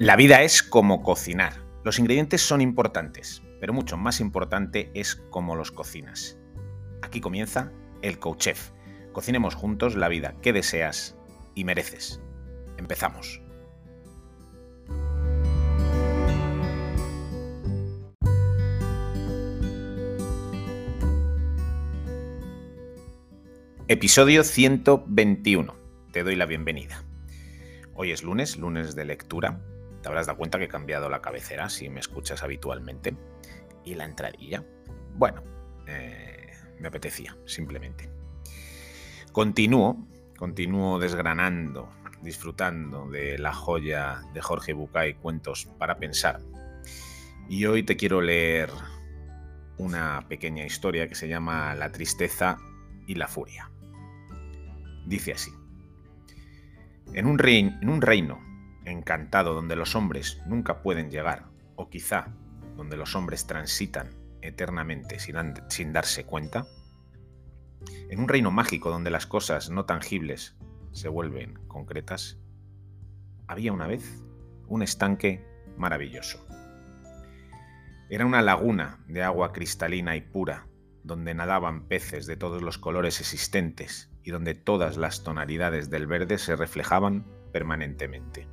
La vida es como cocinar. Los ingredientes son importantes, pero mucho más importante es cómo los cocinas. Aquí comienza el Coach Chef. Cocinemos juntos la vida que deseas y mereces. Empezamos. Episodio 121. Te doy la bienvenida. Hoy es lunes, lunes de lectura. Te habrás dado cuenta que he cambiado la cabecera si me escuchas habitualmente. Y la entradilla. Bueno, eh, me apetecía, simplemente. Continúo, continúo desgranando, disfrutando de la joya de Jorge Bucay, Cuentos para Pensar. Y hoy te quiero leer una pequeña historia que se llama La tristeza y la furia. Dice así. En un, en un reino encantado donde los hombres nunca pueden llegar, o quizá donde los hombres transitan eternamente sin, sin darse cuenta, en un reino mágico donde las cosas no tangibles se vuelven concretas, había una vez un estanque maravilloso. Era una laguna de agua cristalina y pura, donde nadaban peces de todos los colores existentes y donde todas las tonalidades del verde se reflejaban permanentemente.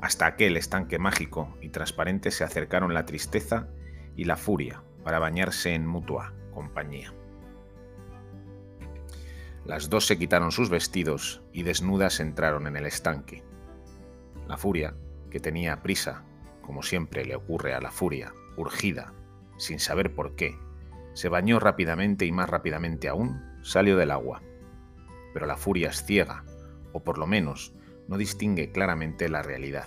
Hasta aquel estanque mágico y transparente se acercaron la tristeza y la furia para bañarse en mutua compañía. Las dos se quitaron sus vestidos y desnudas entraron en el estanque. La furia, que tenía prisa, como siempre le ocurre a la furia, urgida, sin saber por qué, se bañó rápidamente y más rápidamente aún salió del agua. Pero la furia es ciega, o por lo menos no distingue claramente la realidad.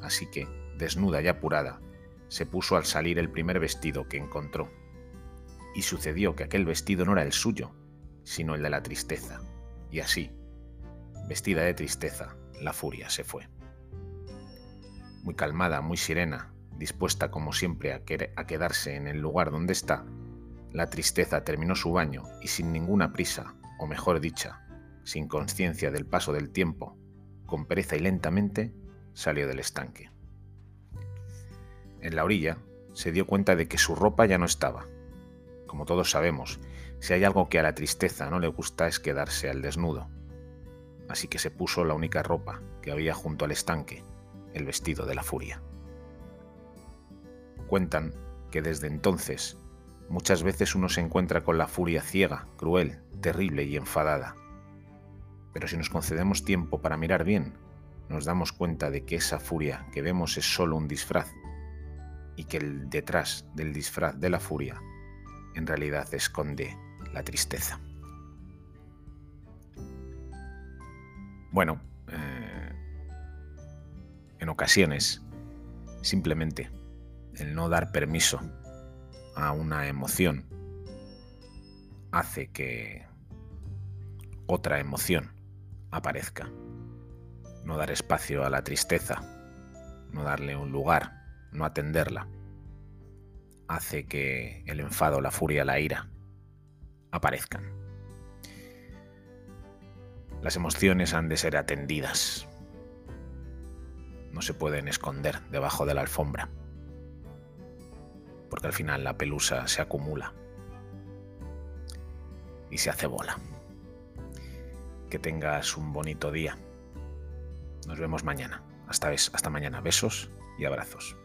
Así que, desnuda y apurada, se puso al salir el primer vestido que encontró. Y sucedió que aquel vestido no era el suyo, sino el de la tristeza. Y así, vestida de tristeza, la furia se fue. Muy calmada, muy sirena, dispuesta como siempre a, a quedarse en el lugar donde está, la tristeza terminó su baño y sin ninguna prisa, o mejor dicha, sin conciencia del paso del tiempo, con pereza y lentamente, salió del estanque. En la orilla se dio cuenta de que su ropa ya no estaba. Como todos sabemos, si hay algo que a la tristeza no le gusta es quedarse al desnudo. Así que se puso la única ropa que había junto al estanque, el vestido de la furia. Cuentan que desde entonces Muchas veces uno se encuentra con la furia ciega, cruel, terrible y enfadada. Pero si nos concedemos tiempo para mirar bien, nos damos cuenta de que esa furia que vemos es solo un disfraz y que el detrás del disfraz de la furia en realidad esconde la tristeza. Bueno, eh, en ocasiones, simplemente el no dar permiso a una emoción hace que otra emoción aparezca. No dar espacio a la tristeza, no darle un lugar, no atenderla, hace que el enfado, la furia, la ira aparezcan. Las emociones han de ser atendidas. No se pueden esconder debajo de la alfombra porque al final la pelusa se acumula y se hace bola. Que tengas un bonito día. Nos vemos mañana. Hasta, hasta mañana. Besos y abrazos.